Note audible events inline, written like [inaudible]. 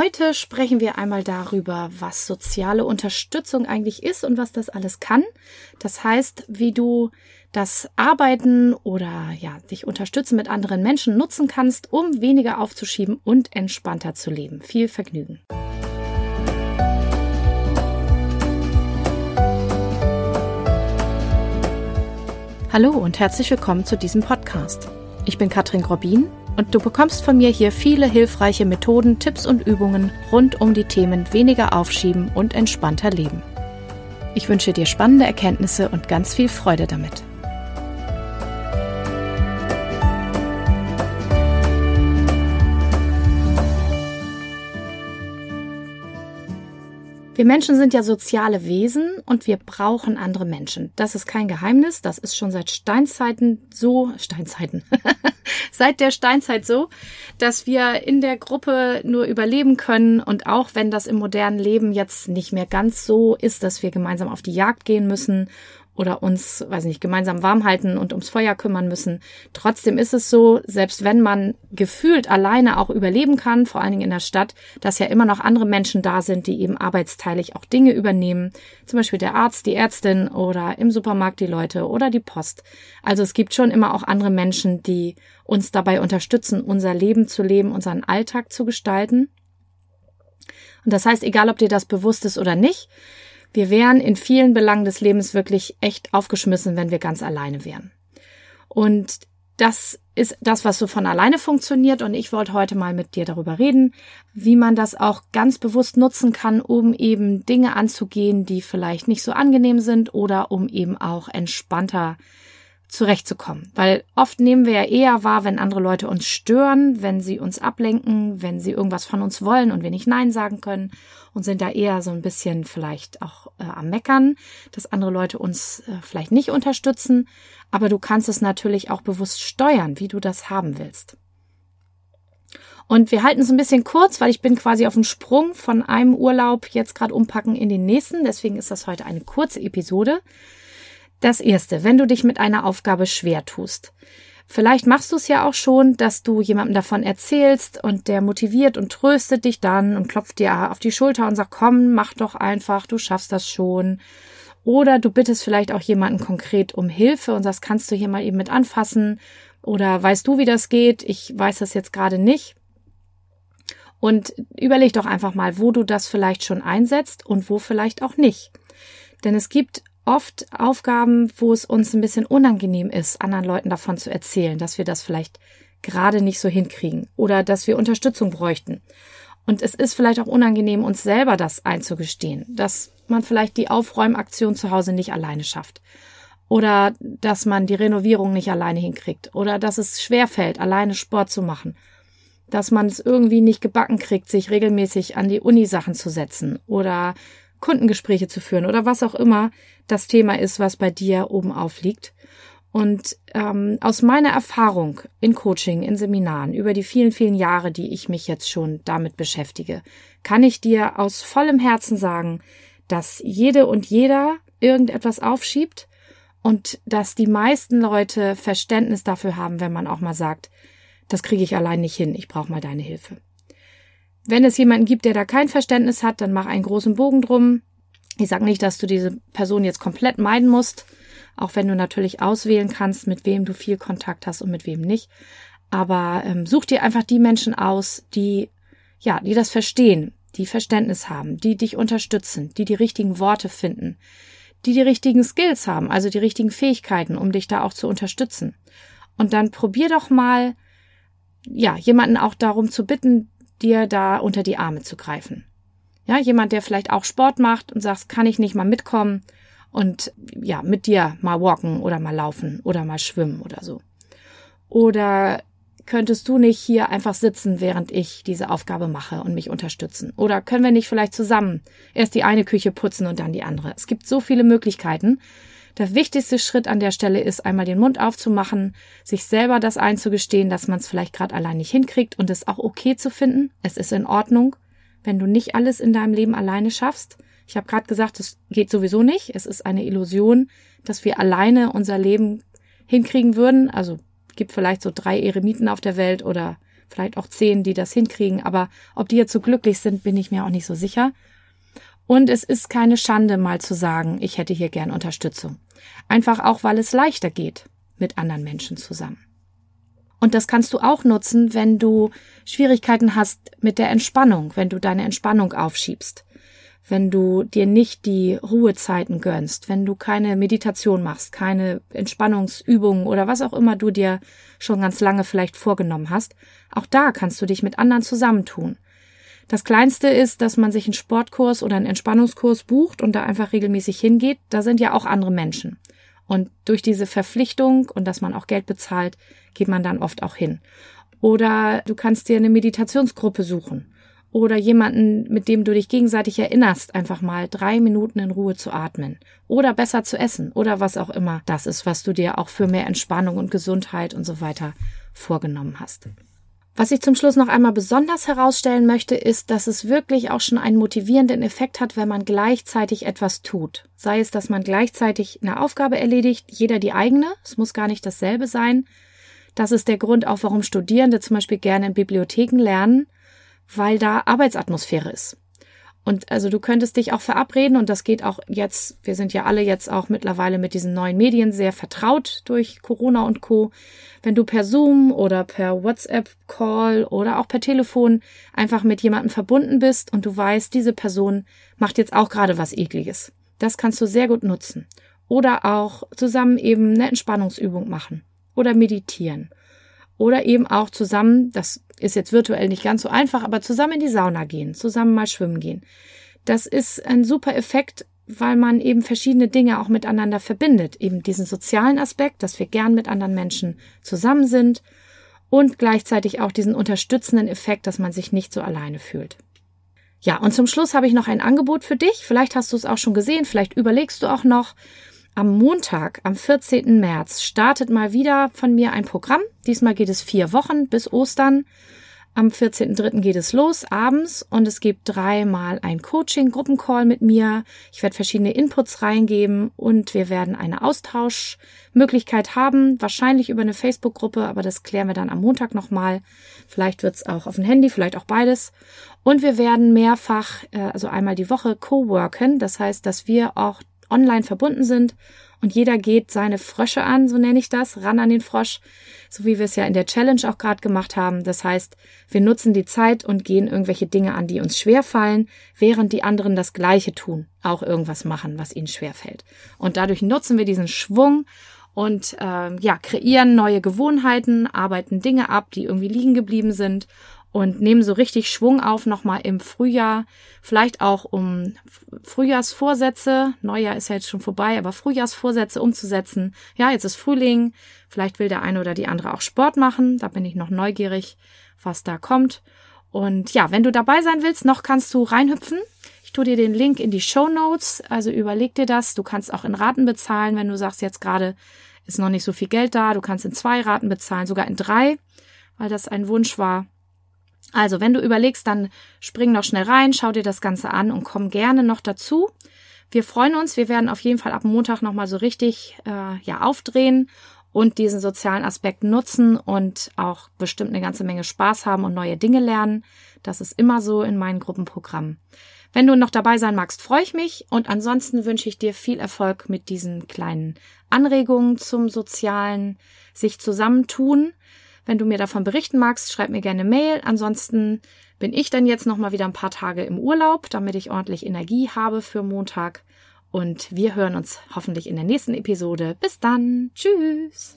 Heute sprechen wir einmal darüber, was soziale Unterstützung eigentlich ist und was das alles kann. Das heißt, wie du das Arbeiten oder ja, dich unterstützen mit anderen Menschen nutzen kannst, um weniger aufzuschieben und entspannter zu leben. Viel Vergnügen. Hallo und herzlich willkommen zu diesem Podcast. Ich bin Katrin Grobin und du bekommst von mir hier viele hilfreiche Methoden, Tipps und Übungen rund um die Themen weniger aufschieben und entspannter leben. Ich wünsche dir spannende Erkenntnisse und ganz viel Freude damit. Wir Menschen sind ja soziale Wesen und wir brauchen andere Menschen. Das ist kein Geheimnis, das ist schon seit Steinzeiten so, Steinzeiten, [laughs] seit der Steinzeit so, dass wir in der Gruppe nur überleben können und auch wenn das im modernen Leben jetzt nicht mehr ganz so ist, dass wir gemeinsam auf die Jagd gehen müssen oder uns, weiß nicht, gemeinsam warm halten und ums Feuer kümmern müssen. Trotzdem ist es so, selbst wenn man gefühlt alleine auch überleben kann, vor allen Dingen in der Stadt, dass ja immer noch andere Menschen da sind, die eben arbeitsteilig auch Dinge übernehmen. Zum Beispiel der Arzt, die Ärztin oder im Supermarkt die Leute oder die Post. Also es gibt schon immer auch andere Menschen, die uns dabei unterstützen, unser Leben zu leben, unseren Alltag zu gestalten. Und das heißt, egal ob dir das bewusst ist oder nicht, wir wären in vielen Belangen des Lebens wirklich echt aufgeschmissen, wenn wir ganz alleine wären. Und das ist das, was so von alleine funktioniert. Und ich wollte heute mal mit dir darüber reden, wie man das auch ganz bewusst nutzen kann, um eben Dinge anzugehen, die vielleicht nicht so angenehm sind oder um eben auch entspannter zurechtzukommen. Weil oft nehmen wir ja eher wahr, wenn andere Leute uns stören, wenn sie uns ablenken, wenn sie irgendwas von uns wollen und wir nicht Nein sagen können und sind da eher so ein bisschen vielleicht auch äh, am Meckern, dass andere Leute uns äh, vielleicht nicht unterstützen. Aber du kannst es natürlich auch bewusst steuern, wie du das haben willst. Und wir halten es ein bisschen kurz, weil ich bin quasi auf dem Sprung von einem Urlaub jetzt gerade umpacken in den nächsten. Deswegen ist das heute eine kurze Episode. Das erste, wenn du dich mit einer Aufgabe schwer tust. Vielleicht machst du es ja auch schon, dass du jemandem davon erzählst und der motiviert und tröstet dich dann und klopft dir auf die Schulter und sagt, komm, mach doch einfach, du schaffst das schon. Oder du bittest vielleicht auch jemanden konkret um Hilfe und sagst, kannst du hier mal eben mit anfassen? Oder weißt du, wie das geht? Ich weiß das jetzt gerade nicht. Und überleg doch einfach mal, wo du das vielleicht schon einsetzt und wo vielleicht auch nicht. Denn es gibt oft Aufgaben, wo es uns ein bisschen unangenehm ist, anderen Leuten davon zu erzählen, dass wir das vielleicht gerade nicht so hinkriegen oder dass wir Unterstützung bräuchten. Und es ist vielleicht auch unangenehm, uns selber das einzugestehen, dass man vielleicht die Aufräumaktion zu Hause nicht alleine schafft. Oder dass man die Renovierung nicht alleine hinkriegt. Oder dass es schwerfällt, alleine Sport zu machen. Dass man es irgendwie nicht gebacken kriegt, sich regelmäßig an die Uni-Sachen zu setzen. Oder Kundengespräche zu führen oder was auch immer das Thema ist, was bei dir oben aufliegt. Und ähm, aus meiner Erfahrung in Coaching, in Seminaren, über die vielen, vielen Jahre, die ich mich jetzt schon damit beschäftige, kann ich dir aus vollem Herzen sagen, dass jede und jeder irgendetwas aufschiebt und dass die meisten Leute Verständnis dafür haben, wenn man auch mal sagt, das kriege ich allein nicht hin, ich brauche mal deine Hilfe. Wenn es jemanden gibt, der da kein Verständnis hat, dann mach einen großen Bogen drum. Ich sage nicht, dass du diese Person jetzt komplett meiden musst, auch wenn du natürlich auswählen kannst, mit wem du viel Kontakt hast und mit wem nicht. Aber ähm, such dir einfach die Menschen aus, die ja, die das verstehen, die Verständnis haben, die dich unterstützen, die die richtigen Worte finden, die die richtigen Skills haben, also die richtigen Fähigkeiten, um dich da auch zu unterstützen. Und dann probier doch mal, ja, jemanden auch darum zu bitten, dir da unter die Arme zu greifen. Ja, jemand, der vielleicht auch Sport macht und sagt, kann ich nicht mal mitkommen und ja, mit dir mal walken oder mal laufen oder mal schwimmen oder so. Oder könntest du nicht hier einfach sitzen, während ich diese Aufgabe mache und mich unterstützen? Oder können wir nicht vielleicht zusammen erst die eine Küche putzen und dann die andere? Es gibt so viele Möglichkeiten. Der wichtigste Schritt an der Stelle ist, einmal den Mund aufzumachen, sich selber das einzugestehen, dass man es vielleicht gerade allein nicht hinkriegt und es auch okay zu finden. Es ist in Ordnung, wenn du nicht alles in deinem Leben alleine schaffst. Ich habe gerade gesagt, es geht sowieso nicht. Es ist eine Illusion, dass wir alleine unser Leben hinkriegen würden. Also gibt vielleicht so drei Eremiten auf der Welt oder vielleicht auch zehn, die das hinkriegen, aber ob die jetzt so glücklich sind, bin ich mir auch nicht so sicher. Und es ist keine Schande, mal zu sagen, ich hätte hier gern Unterstützung. Einfach auch, weil es leichter geht mit anderen Menschen zusammen. Und das kannst du auch nutzen, wenn du Schwierigkeiten hast mit der Entspannung, wenn du deine Entspannung aufschiebst, wenn du dir nicht die Ruhezeiten gönnst, wenn du keine Meditation machst, keine Entspannungsübungen oder was auch immer du dir schon ganz lange vielleicht vorgenommen hast. Auch da kannst du dich mit anderen zusammentun. Das Kleinste ist, dass man sich einen Sportkurs oder einen Entspannungskurs bucht und da einfach regelmäßig hingeht. Da sind ja auch andere Menschen. Und durch diese Verpflichtung und dass man auch Geld bezahlt, geht man dann oft auch hin. Oder du kannst dir eine Meditationsgruppe suchen. Oder jemanden, mit dem du dich gegenseitig erinnerst, einfach mal drei Minuten in Ruhe zu atmen. Oder besser zu essen. Oder was auch immer das ist, was du dir auch für mehr Entspannung und Gesundheit und so weiter vorgenommen hast. Was ich zum Schluss noch einmal besonders herausstellen möchte, ist, dass es wirklich auch schon einen motivierenden Effekt hat, wenn man gleichzeitig etwas tut. Sei es, dass man gleichzeitig eine Aufgabe erledigt, jeder die eigene, es muss gar nicht dasselbe sein. Das ist der Grund auch, warum Studierende zum Beispiel gerne in Bibliotheken lernen, weil da Arbeitsatmosphäre ist. Und also du könntest dich auch verabreden und das geht auch jetzt, wir sind ja alle jetzt auch mittlerweile mit diesen neuen Medien sehr vertraut durch Corona und Co. Wenn du per Zoom oder per WhatsApp Call oder auch per Telefon einfach mit jemandem verbunden bist und du weißt, diese Person macht jetzt auch gerade was ekliges. Das kannst du sehr gut nutzen. Oder auch zusammen eben eine Entspannungsübung machen oder meditieren. Oder eben auch zusammen, das ist jetzt virtuell nicht ganz so einfach, aber zusammen in die Sauna gehen, zusammen mal schwimmen gehen. Das ist ein super Effekt, weil man eben verschiedene Dinge auch miteinander verbindet. Eben diesen sozialen Aspekt, dass wir gern mit anderen Menschen zusammen sind und gleichzeitig auch diesen unterstützenden Effekt, dass man sich nicht so alleine fühlt. Ja, und zum Schluss habe ich noch ein Angebot für dich. Vielleicht hast du es auch schon gesehen, vielleicht überlegst du auch noch. Am Montag, am 14. März, startet mal wieder von mir ein Programm. Diesmal geht es vier Wochen bis Ostern. Am 14.3. geht es los abends und es gibt dreimal ein Coaching, Gruppencall mit mir. Ich werde verschiedene Inputs reingeben und wir werden eine Austauschmöglichkeit haben, wahrscheinlich über eine Facebook-Gruppe, aber das klären wir dann am Montag nochmal. Vielleicht wird es auch auf dem Handy, vielleicht auch beides. Und wir werden mehrfach, äh, also einmal die Woche, co-worken. Das heißt, dass wir auch online verbunden sind und jeder geht seine Frösche an, so nenne ich das, ran an den Frosch, so wie wir es ja in der Challenge auch gerade gemacht haben. Das heißt, wir nutzen die Zeit und gehen irgendwelche Dinge an, die uns schwer fallen, während die anderen das Gleiche tun, auch irgendwas machen, was ihnen schwer fällt. Und dadurch nutzen wir diesen Schwung und äh, ja kreieren neue Gewohnheiten, arbeiten Dinge ab, die irgendwie liegen geblieben sind und nehmen so richtig Schwung auf nochmal im Frühjahr, vielleicht auch um Frühjahrsvorsätze, Neujahr ist ja jetzt schon vorbei, aber Frühjahrsvorsätze umzusetzen. Ja, jetzt ist Frühling, vielleicht will der eine oder die andere auch Sport machen, da bin ich noch neugierig, was da kommt. Und ja, wenn du dabei sein willst, noch kannst du reinhüpfen. Ich tue dir den Link in die Show Notes, also überleg dir das. Du kannst auch in Raten bezahlen, wenn du sagst, jetzt gerade ist noch nicht so viel Geld da. Du kannst in zwei Raten bezahlen, sogar in drei, weil das ein Wunsch war. Also, wenn du überlegst, dann spring noch schnell rein, schau dir das Ganze an und komm gerne noch dazu. Wir freuen uns. Wir werden auf jeden Fall ab Montag nochmal so richtig äh, ja aufdrehen und diesen sozialen Aspekt nutzen und auch bestimmt eine ganze Menge Spaß haben und neue Dinge lernen. Das ist immer so in meinen Gruppenprogrammen. Wenn du noch dabei sein magst, freue ich mich und ansonsten wünsche ich dir viel Erfolg mit diesen kleinen Anregungen zum sozialen sich zusammentun. Wenn du mir davon berichten magst, schreib mir gerne Mail. Ansonsten bin ich dann jetzt noch mal wieder ein paar Tage im Urlaub, damit ich ordentlich Energie habe für Montag. Und wir hören uns hoffentlich in der nächsten Episode. Bis dann. Tschüss.